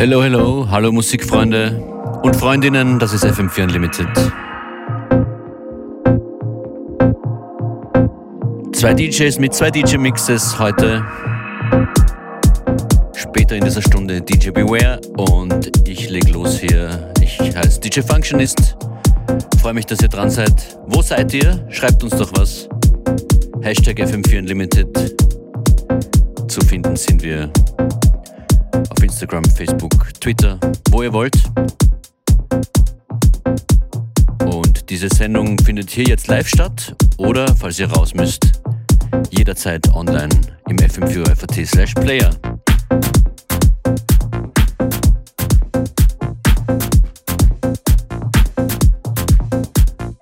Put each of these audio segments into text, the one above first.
Hello, hello, hallo Musikfreunde und Freundinnen, das ist FM4 Unlimited. Zwei DJs mit zwei DJ-Mixes heute. Später in dieser Stunde DJ Beware und ich leg los hier. Ich heiße DJ Functionist. Freue mich, dass ihr dran seid. Wo seid ihr? Schreibt uns doch was. Hashtag FM4 Unlimited. Zu finden sind wir auf Instagram, Facebook, Twitter, wo ihr wollt. Und diese Sendung findet hier jetzt live statt oder, falls ihr raus müsst, jederzeit online im fm4 slash player.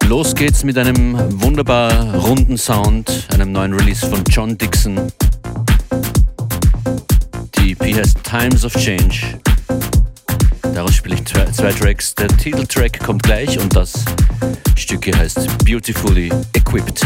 Los geht's mit einem wunderbar runden Sound, einem neuen Release von John Dixon. EP heißt Times of Change. Daraus spiele ich zwei Tracks. Der Titeltrack kommt gleich und das Stück hier heißt Beautifully Equipped.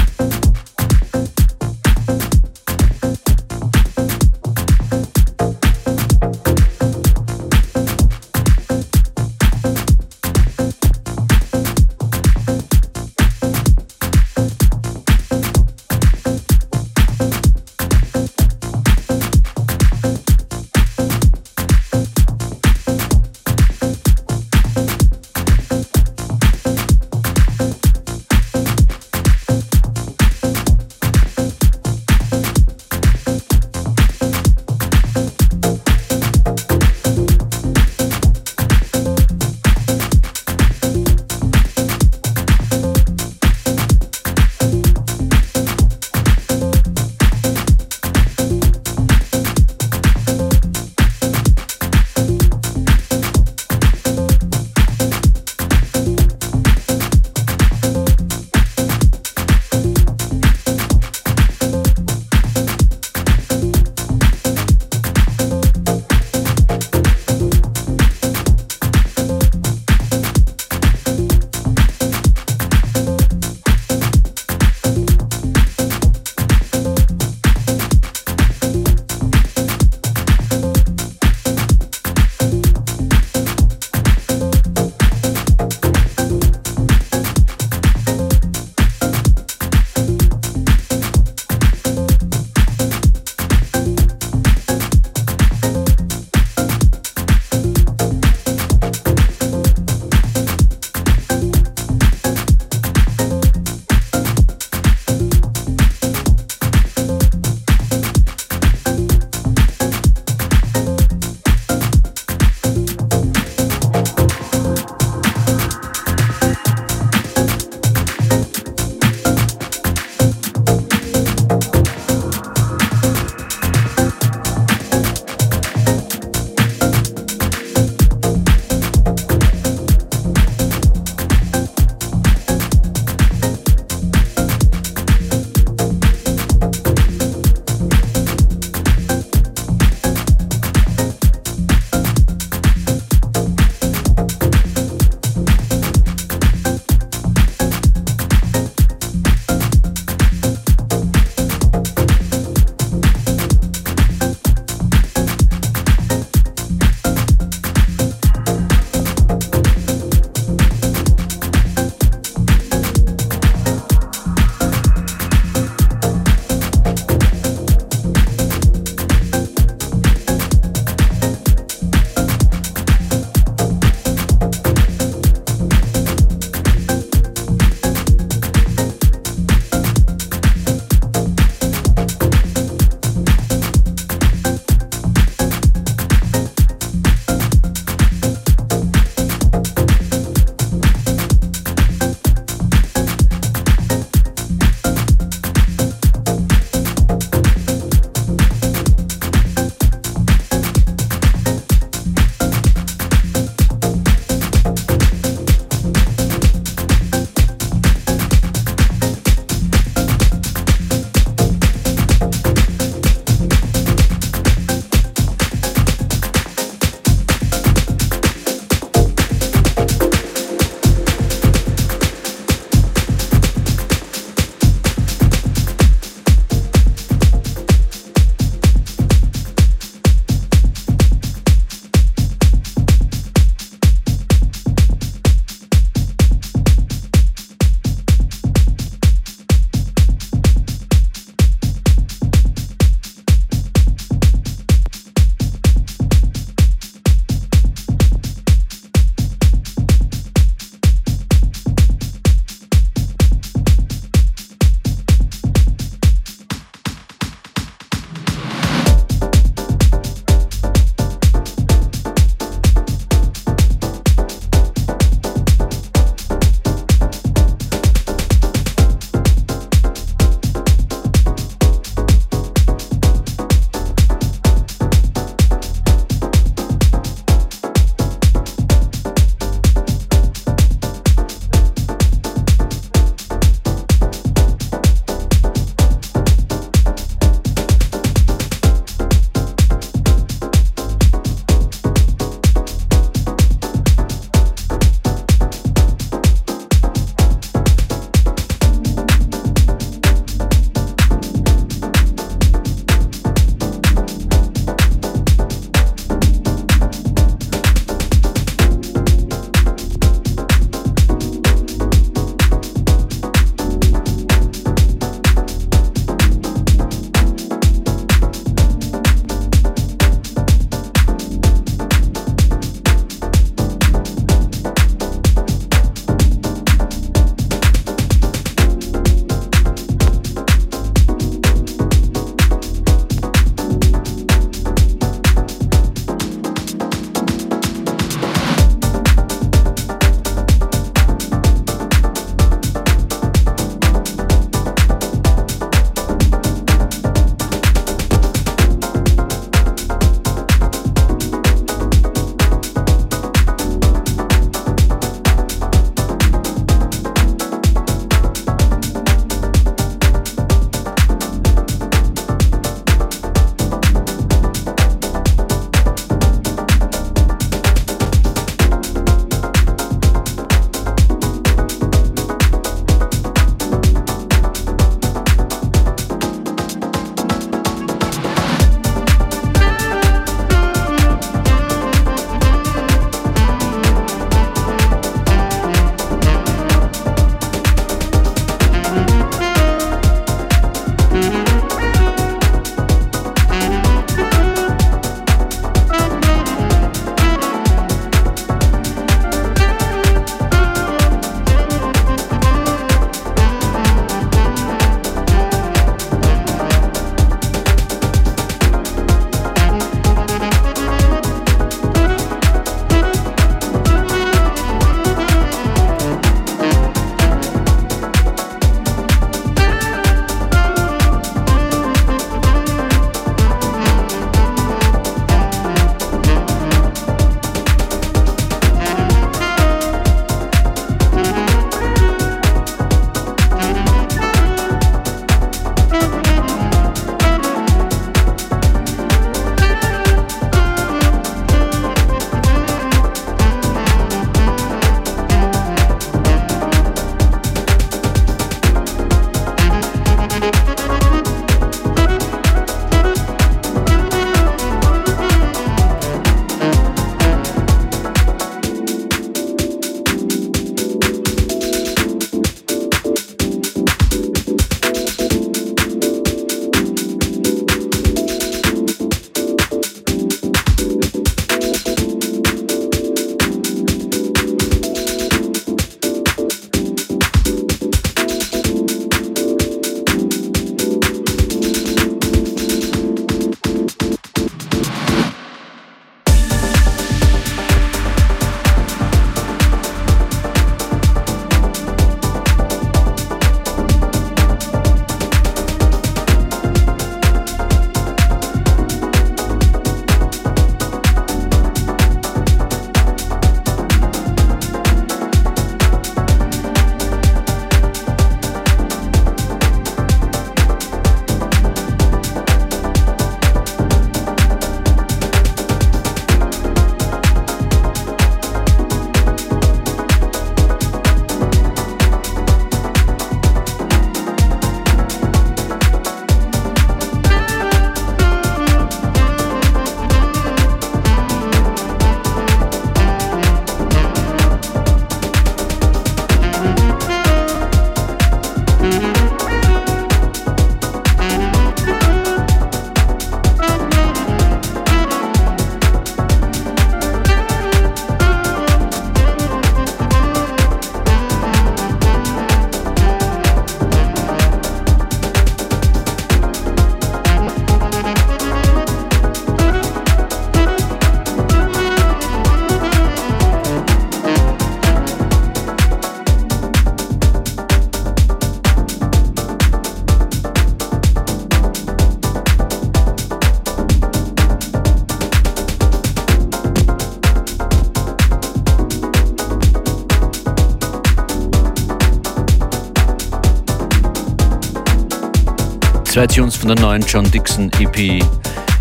Zwei Tunes von der neuen John Dixon EP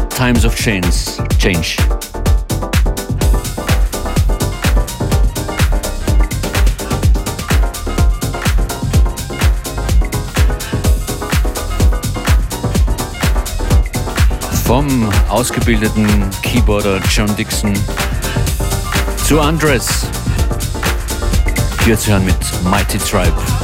Times of Change. Change. Vom ausgebildeten Keyboarder John Dixon zu Andres. Hier zu hören mit Mighty Tribe.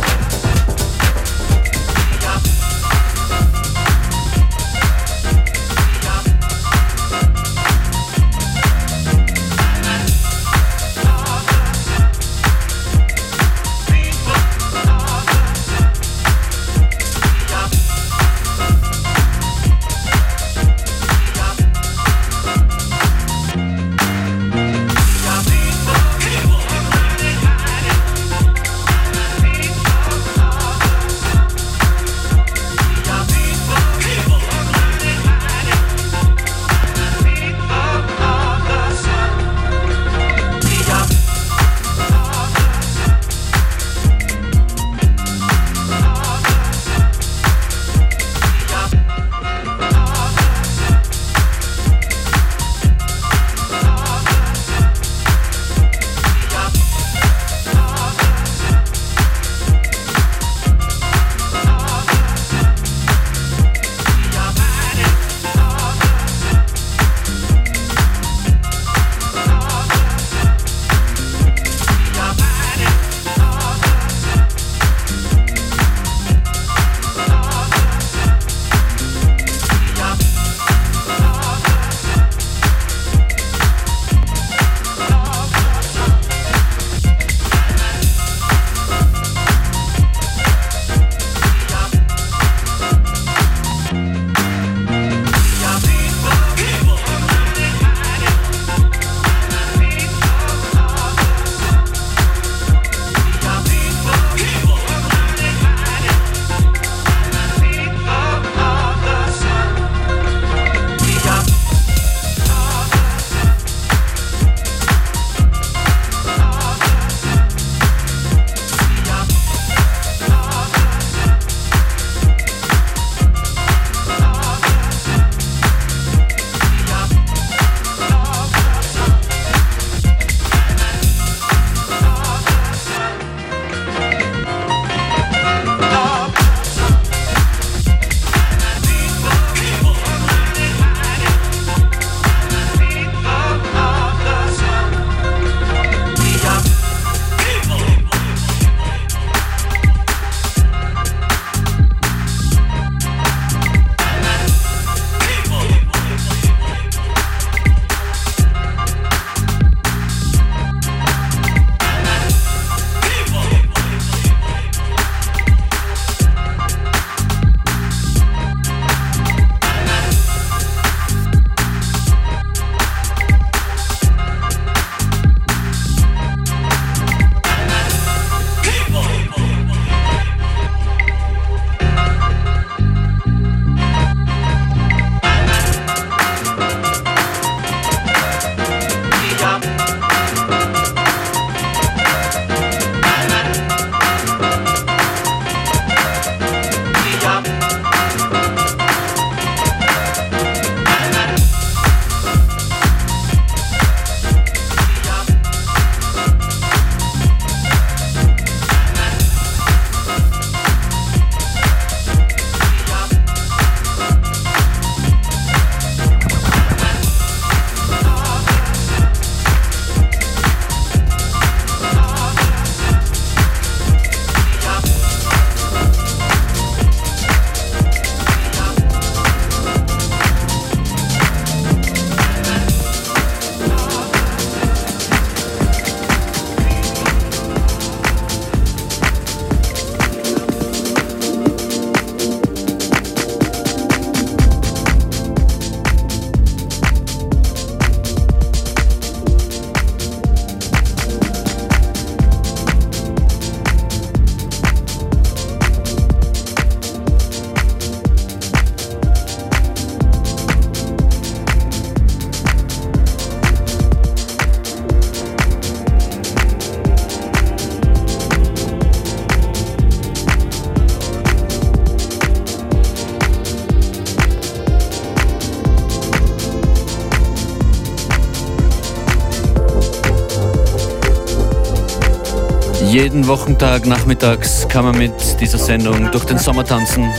Jeden Wochentag nachmittags kann man mit dieser Sendung durch den Sommer tanzen.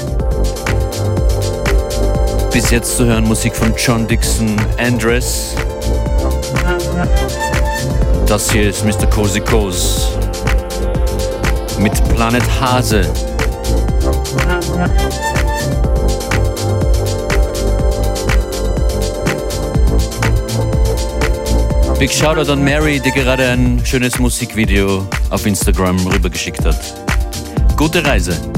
Bis jetzt zu hören Musik von John Dixon, Andres. Das hier ist Mr. Cozy Coz mit Planet Hase. Big Shoutout an Mary, die gerade ein schönes Musikvideo auf Instagram rübergeschickt hat. Gute Reise!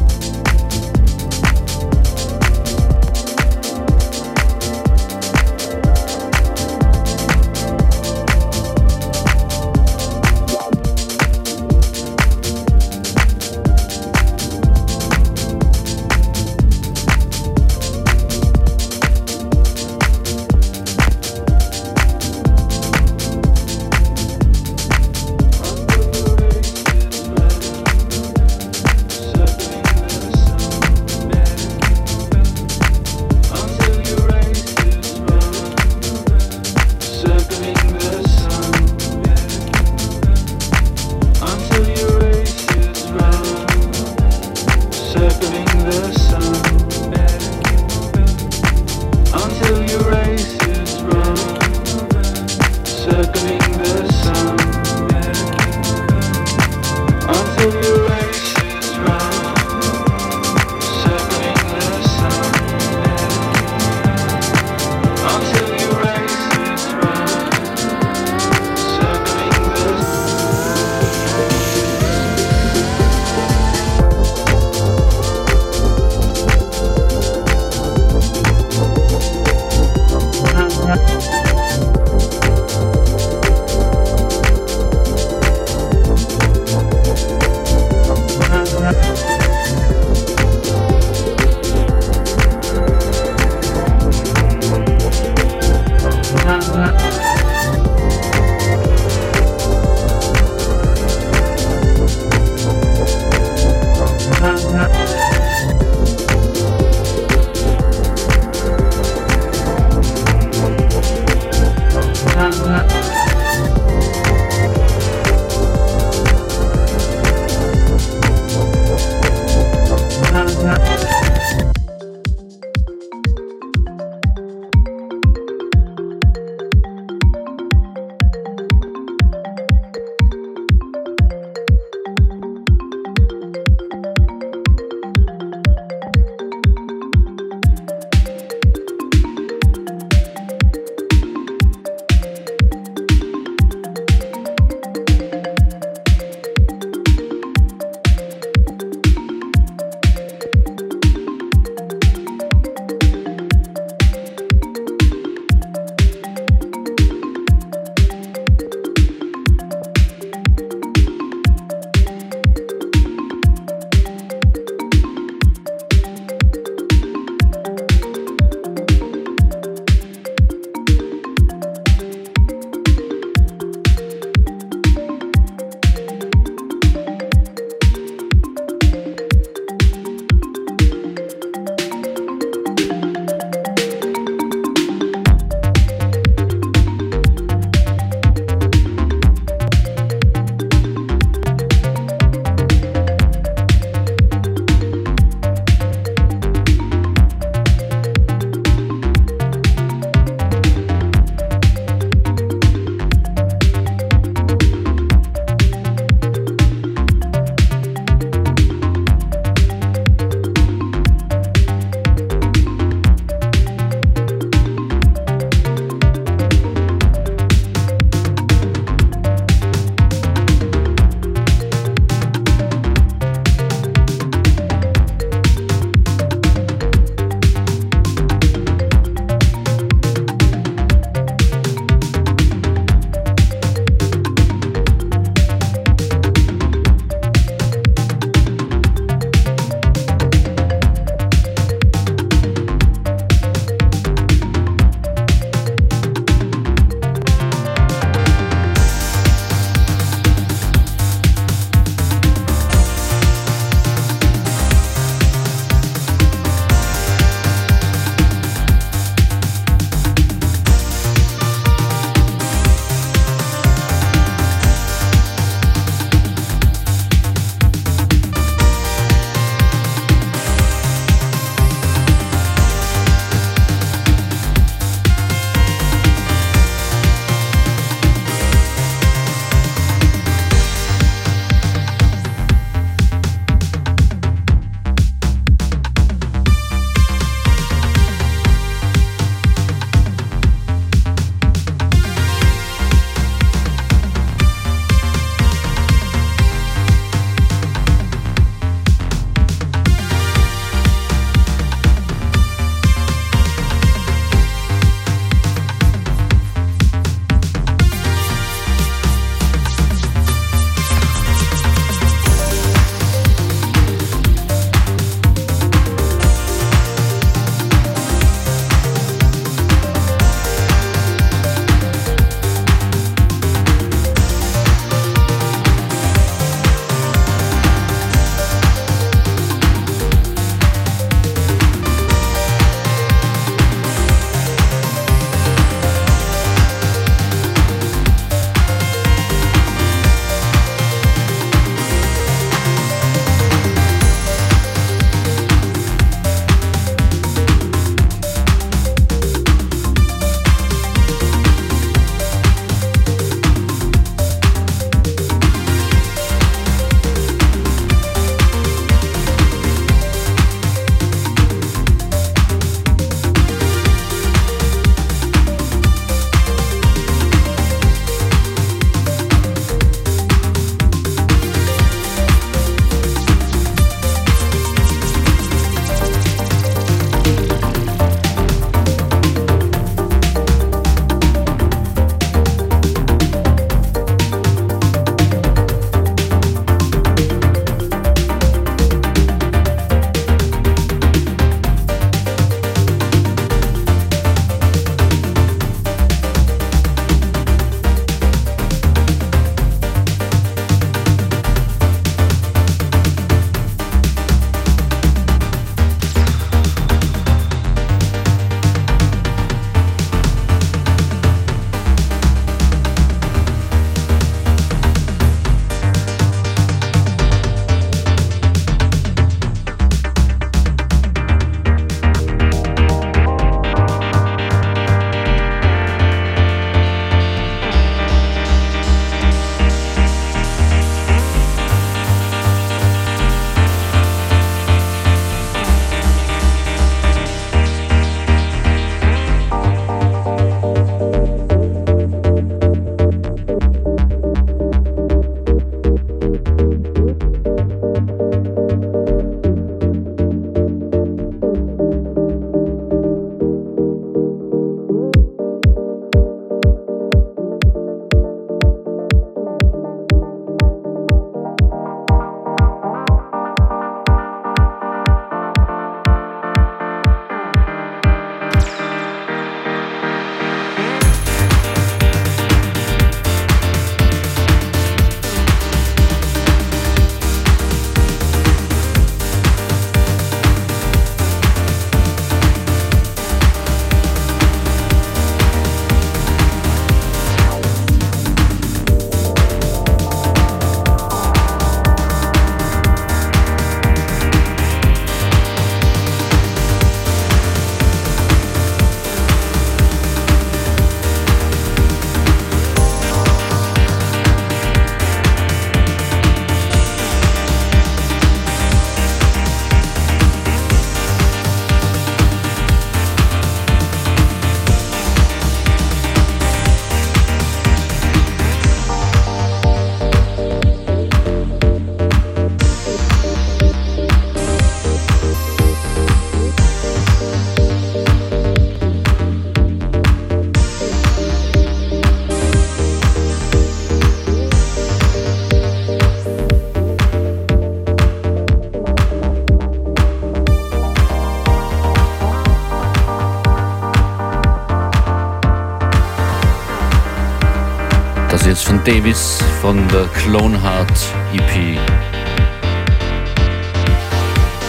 Davis von der Clone Heart EP.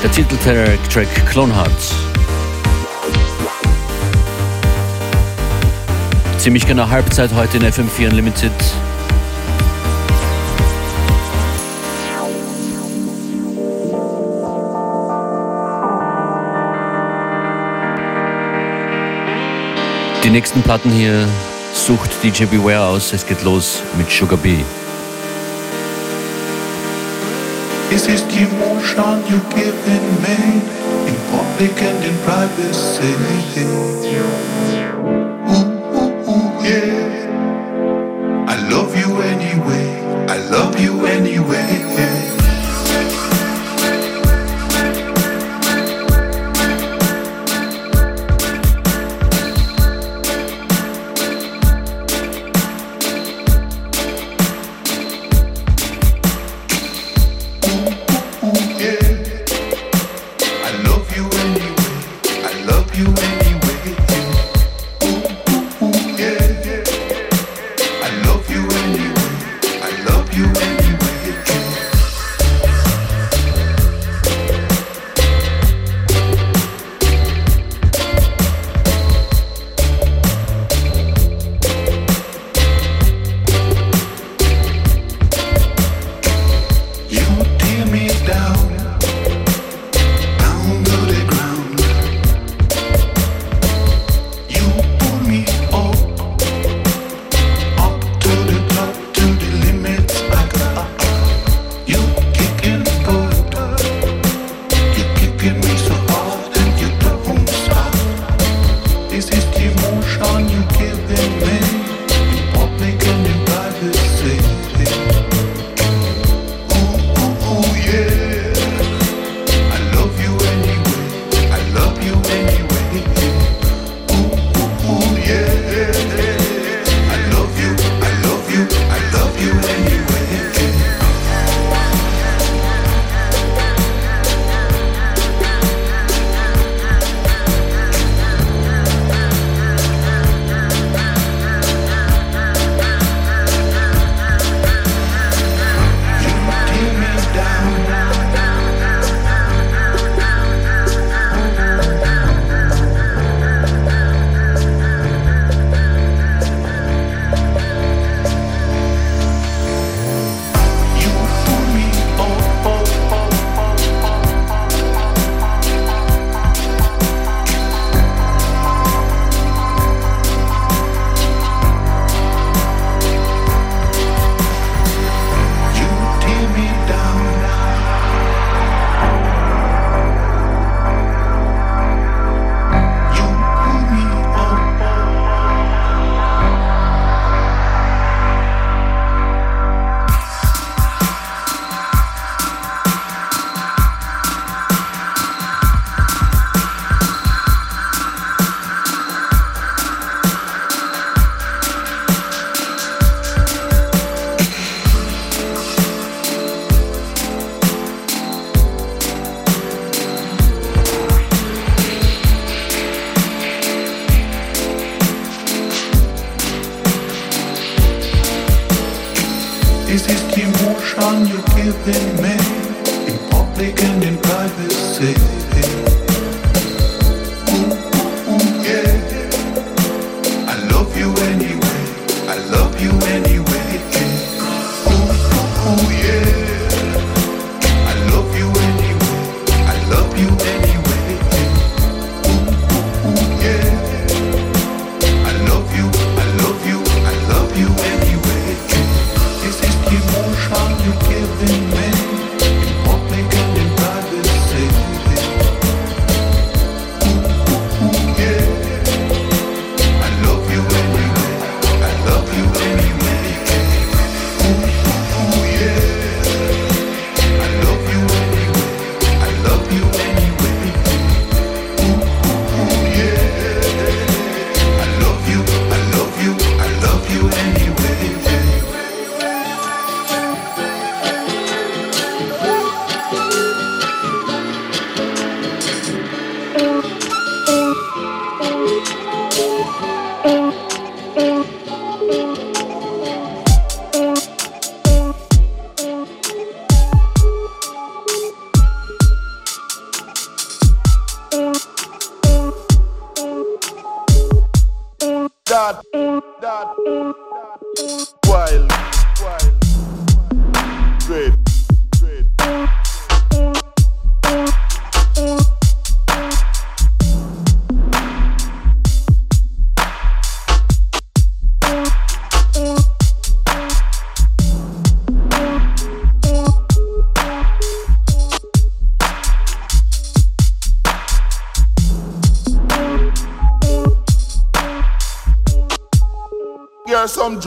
Der Titeltrack Clone Heart. Ziemlich genau Halbzeit heute in FM4 Unlimited. Die nächsten Platten hier sucht DJ Beware aus. Es geht los mit Sugar Bee. This is the emotion you giving me in public and in privacy.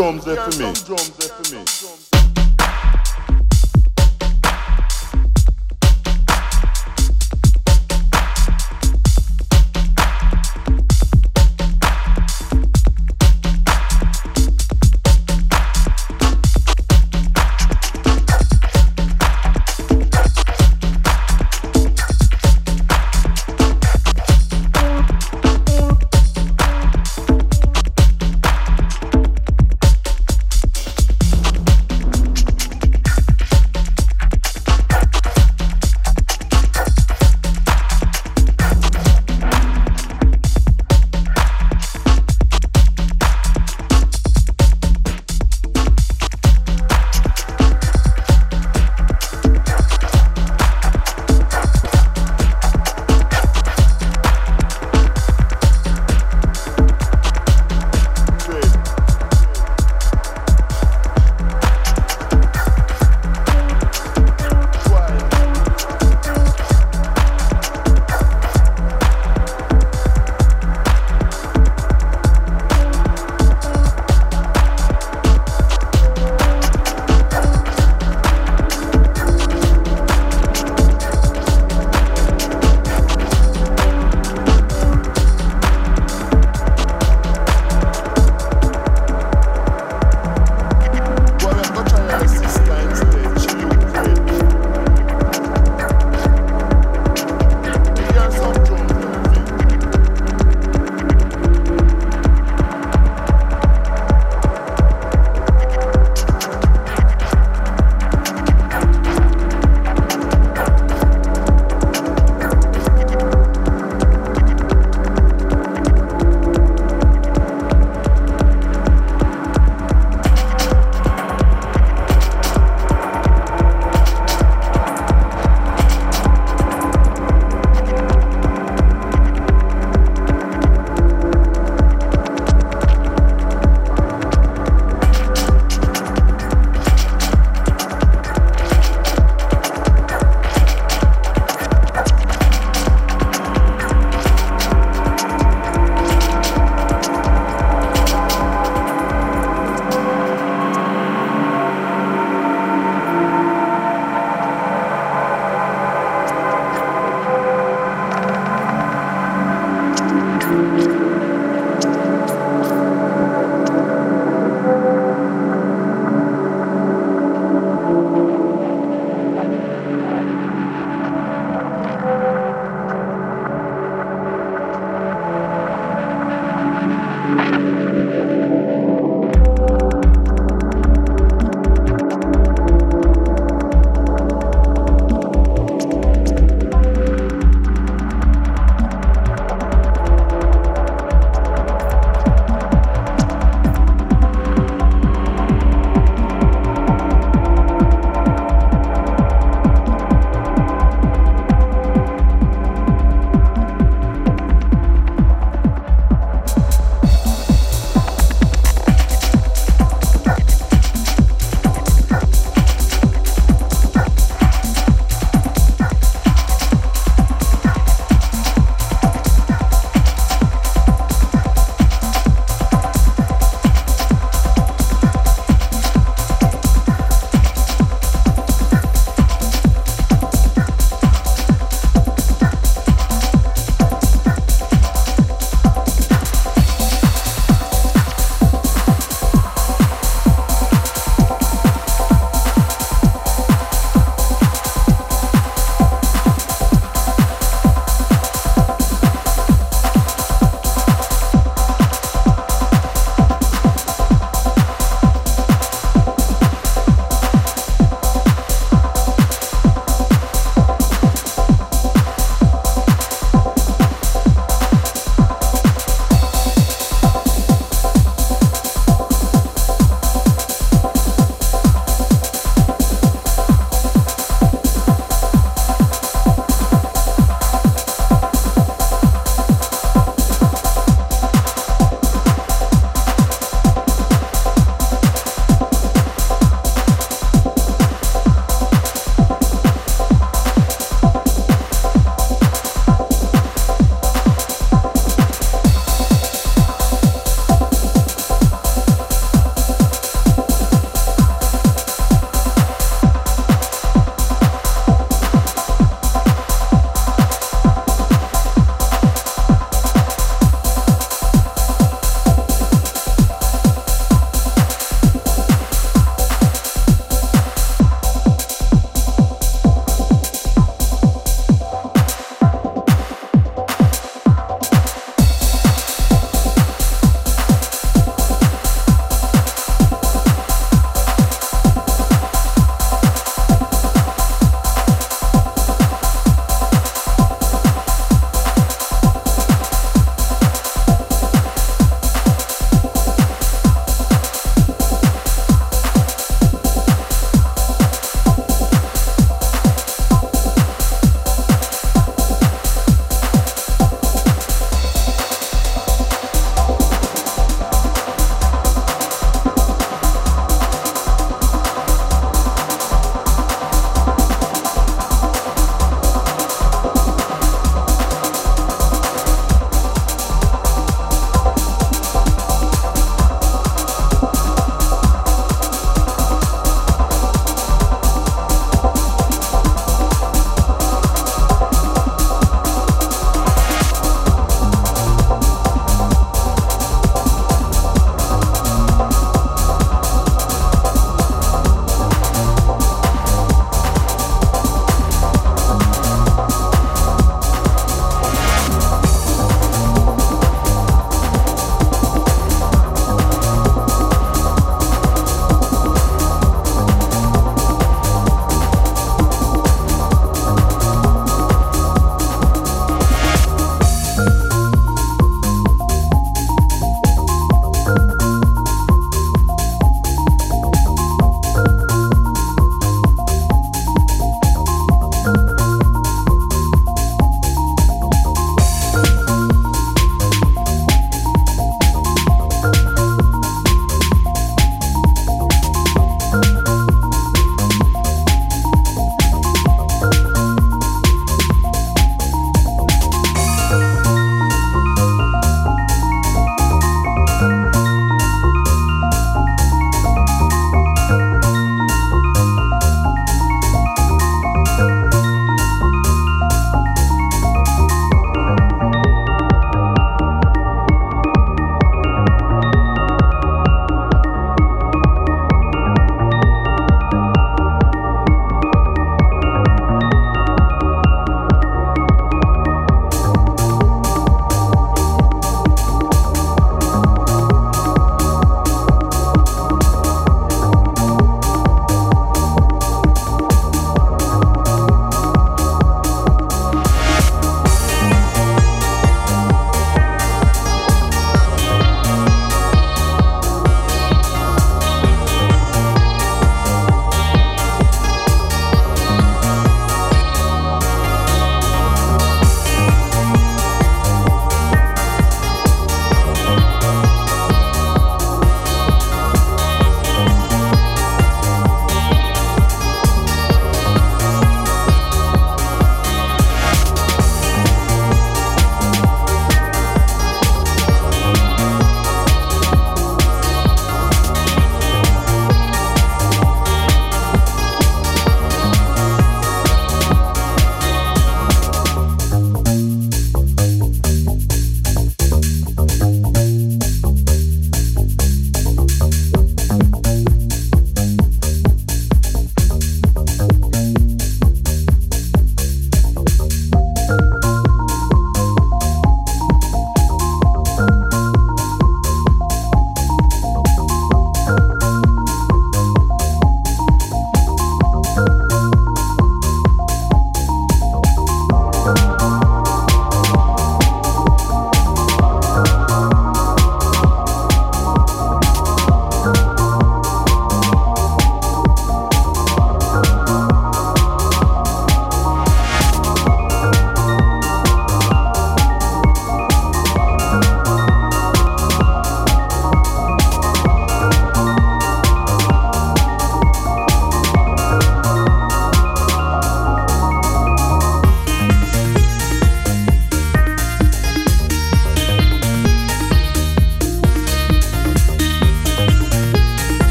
Drums there for me.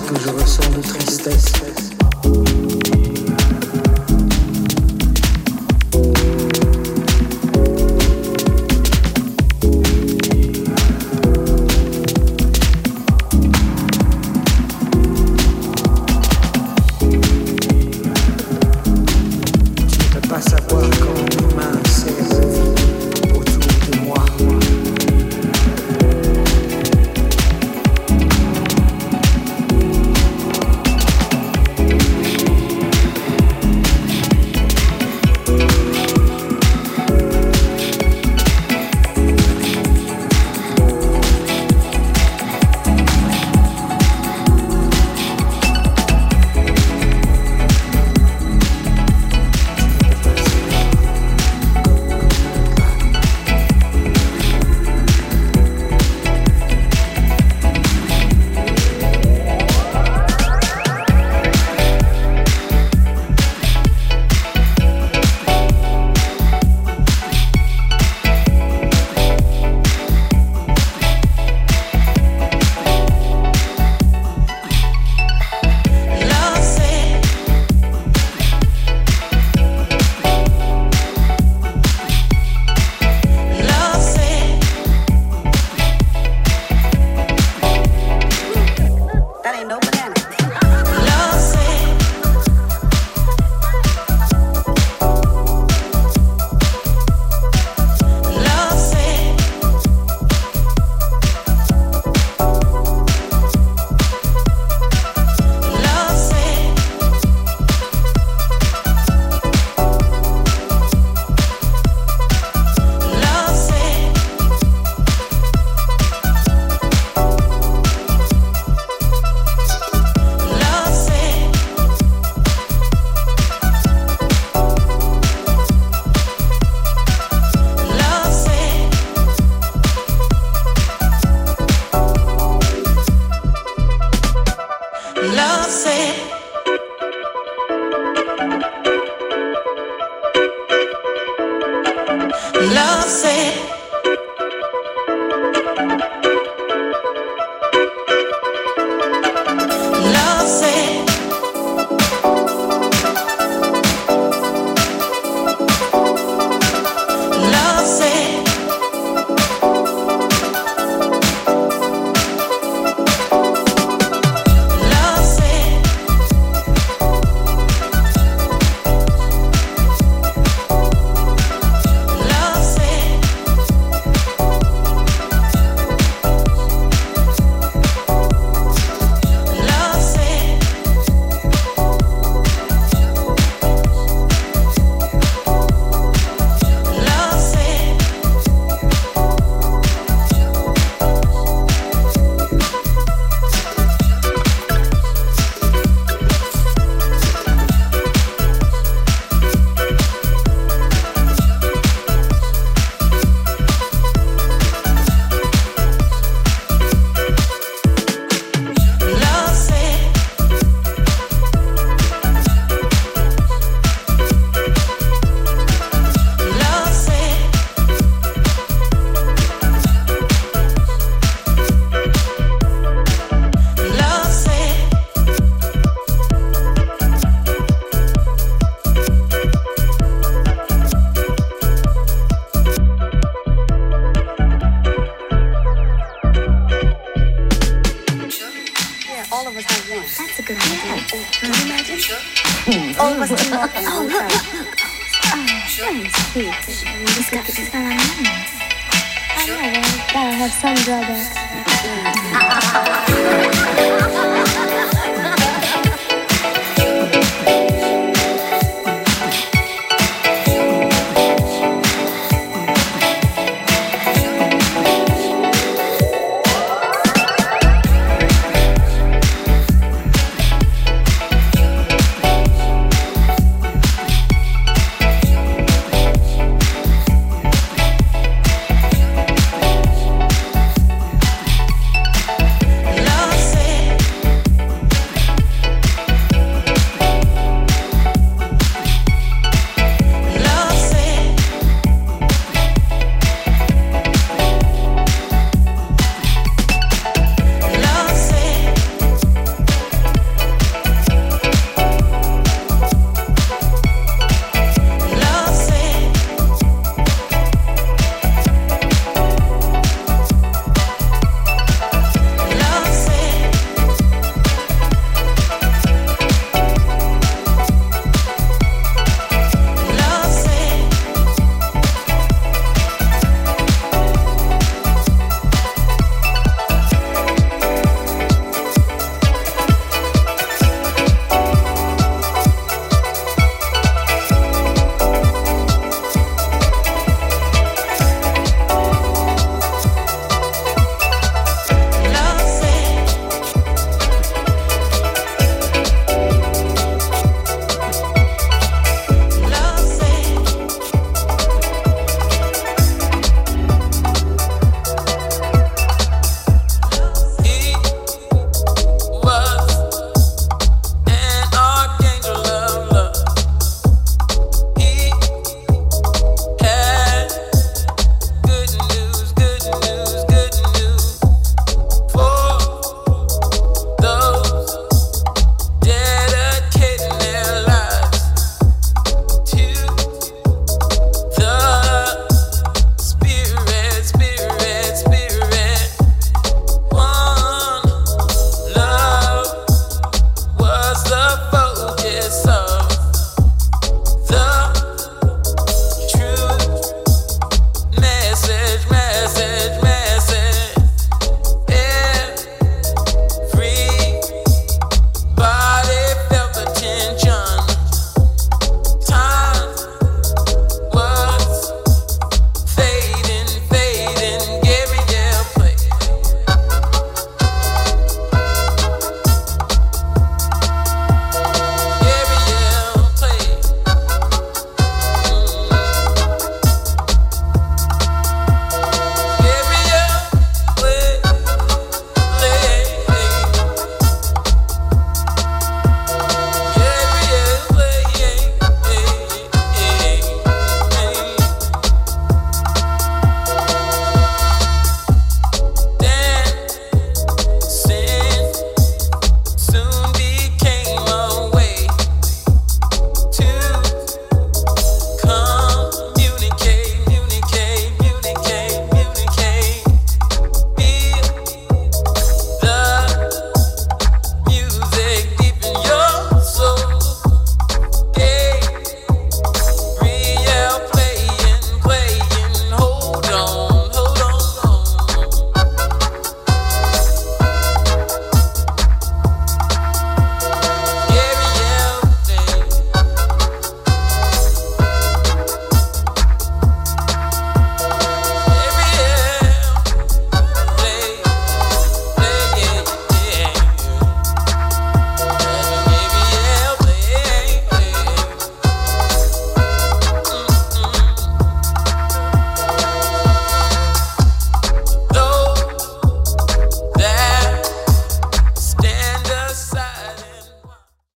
Que je ressens de tristesse.